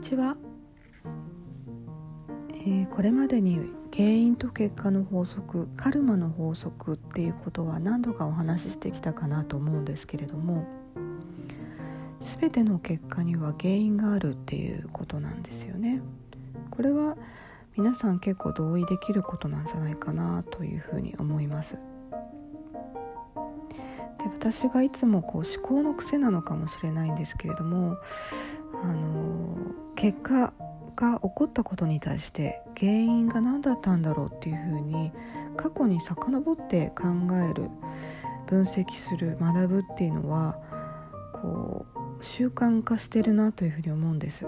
ちは、えー、これまでに原因と結果の法則カルマの法則っていうことは何度かお話ししてきたかなと思うんですけれども全ての結果には原因があるっていうことなんですよね。これは皆さん結構同意できることなんじゃないかなというふうに思います。で私がいつもこう思考の癖なのかもしれないんですけれどもあの結果が起こったことに対して原因が何だったんだろうっていうふうに過去に遡って考える分析する学ぶっていうのはこう習慣化してるなというふうに思うんです。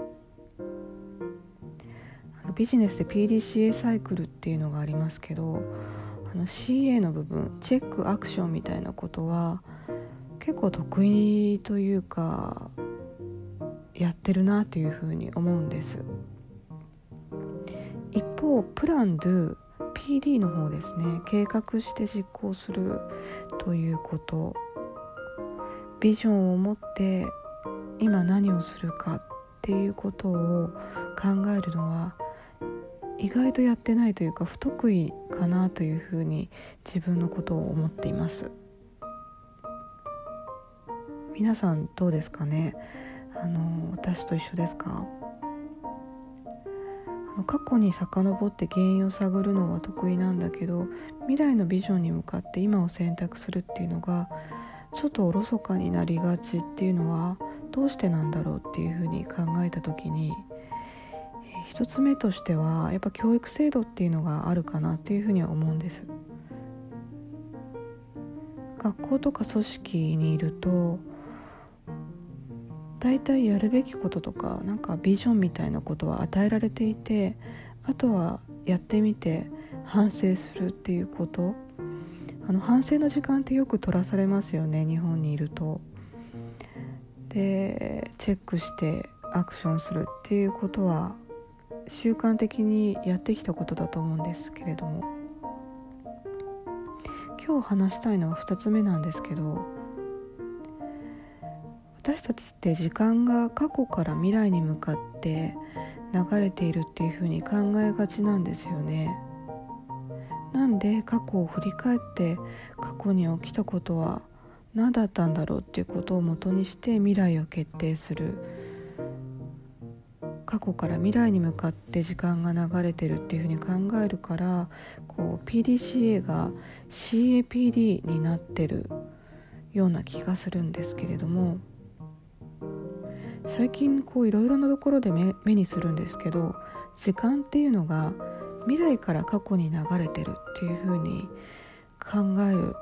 ビジネスで PDCA サイクルっていうのがありますけどあの CA の部分チェックアクションみたいなことは結構得意というかやってるなというふうに思うんです。一方プランドゥ PD の方ですね。計画して実行するということ。ビジョンを持って今何をするかっていうことを考えるのは意外とやってないというか不得意かなというふうに自分のことを思っています。皆さんどうですかね？あの私と一緒ですか？あの過去に遡って原因を探るのは得意なんだけど未来のビジョンに向かって今を選択するっていうのがちょっとおろそかになりがちっていうのはどうしてなんだろうっていうふうに考えた時に1つ目としてはやっぱ教育制度っていうのがあるかなっていうふうには思うんです学校とか組織にいると大体やるべきこととかなんかビジョンみたいなことは与えられていてあとはやってみて反省するっていうことあの反省の時間ってよく取らされますよね日本にいると。でチェックしてアクションするっていうことは習慣的にやってきたことだと思うんですけれども今日話したいのは2つ目なんですけど私たちって時間が過去から未来に向かって流れているっていうふうに考えがちなんですよね。なんで過去を振り返って過去に起きたことは何だったんだろうっていうことをもとにして未来を決定する過去から未来に向かって時間が流れてるっていうふうに考えるからこう PDCA が CAPD になってるような気がするんですけれども最近こういろいろなところで目目にするんですけど時間っていうのが未来から過去に流れてるっていうふうに考える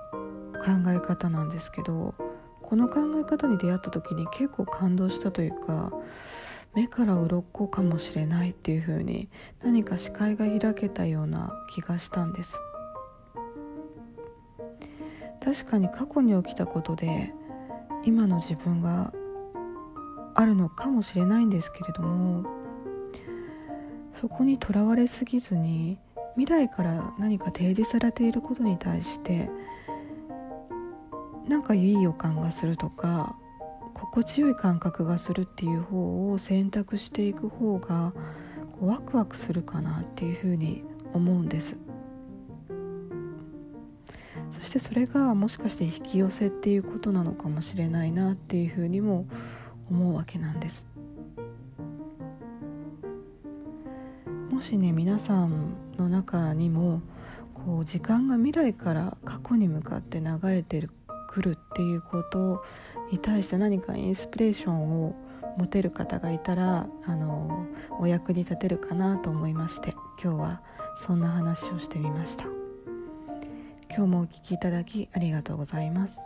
考え方なんですけどこの考え方に出会った時に結構感動したというか目から鱗かもしれないっていう風に何か視界が開けたような気がしたんです。確かに過去に起きたことで今の自分があるのかもしれないんですけれどもそこにとらわれすぎずに未来から何か提示されていることに対してなんかいい予感がするとか心地よい感覚がするっていう方を選択していく方がこうワクワクするかなっていうふうに思うんです。そしてそれがもしかして引き寄せっていうことなのかもしれないなっていうふうにも思うわけなんです。もしね皆さんの中にもこう時間が未来から過去に向かって流れてるくるっていうことに対して何かインスピレーションを持てる方がいたらあのお役に立てるかなと思いまして今日はそんな話をしてみました。今日もお聴きいただきありがとうございます。